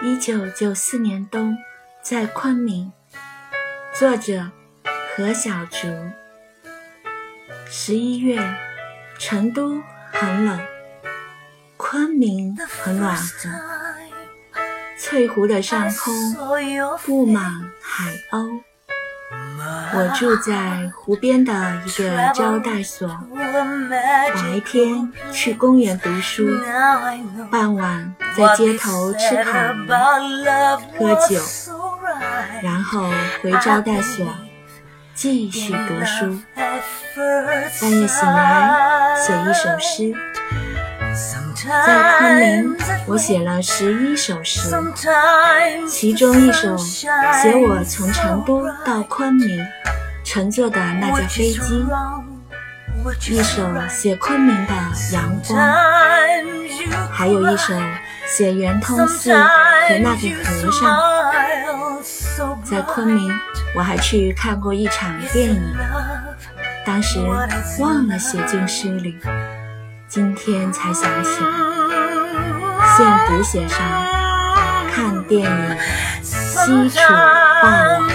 一九九四年冬，在昆明。作者何小竹。十一月，成都很冷，昆明很暖和。翠湖的上空布满海鸥。我住在湖边的一个招待所，白天去公园读书，傍晚在街头吃烤鱼、喝酒，然后回招待所继续读书。半夜醒来写一首诗。在昆明，我写了十一首诗，其中一首写我从成都到昆明乘坐的那架飞机，一首写昆明的阳光，还有一首写圆通寺和那个和尚。在昆明，我还去看过一场电影，当时忘了写进诗里。今天才想起，现读写上看电影，西楚霸王。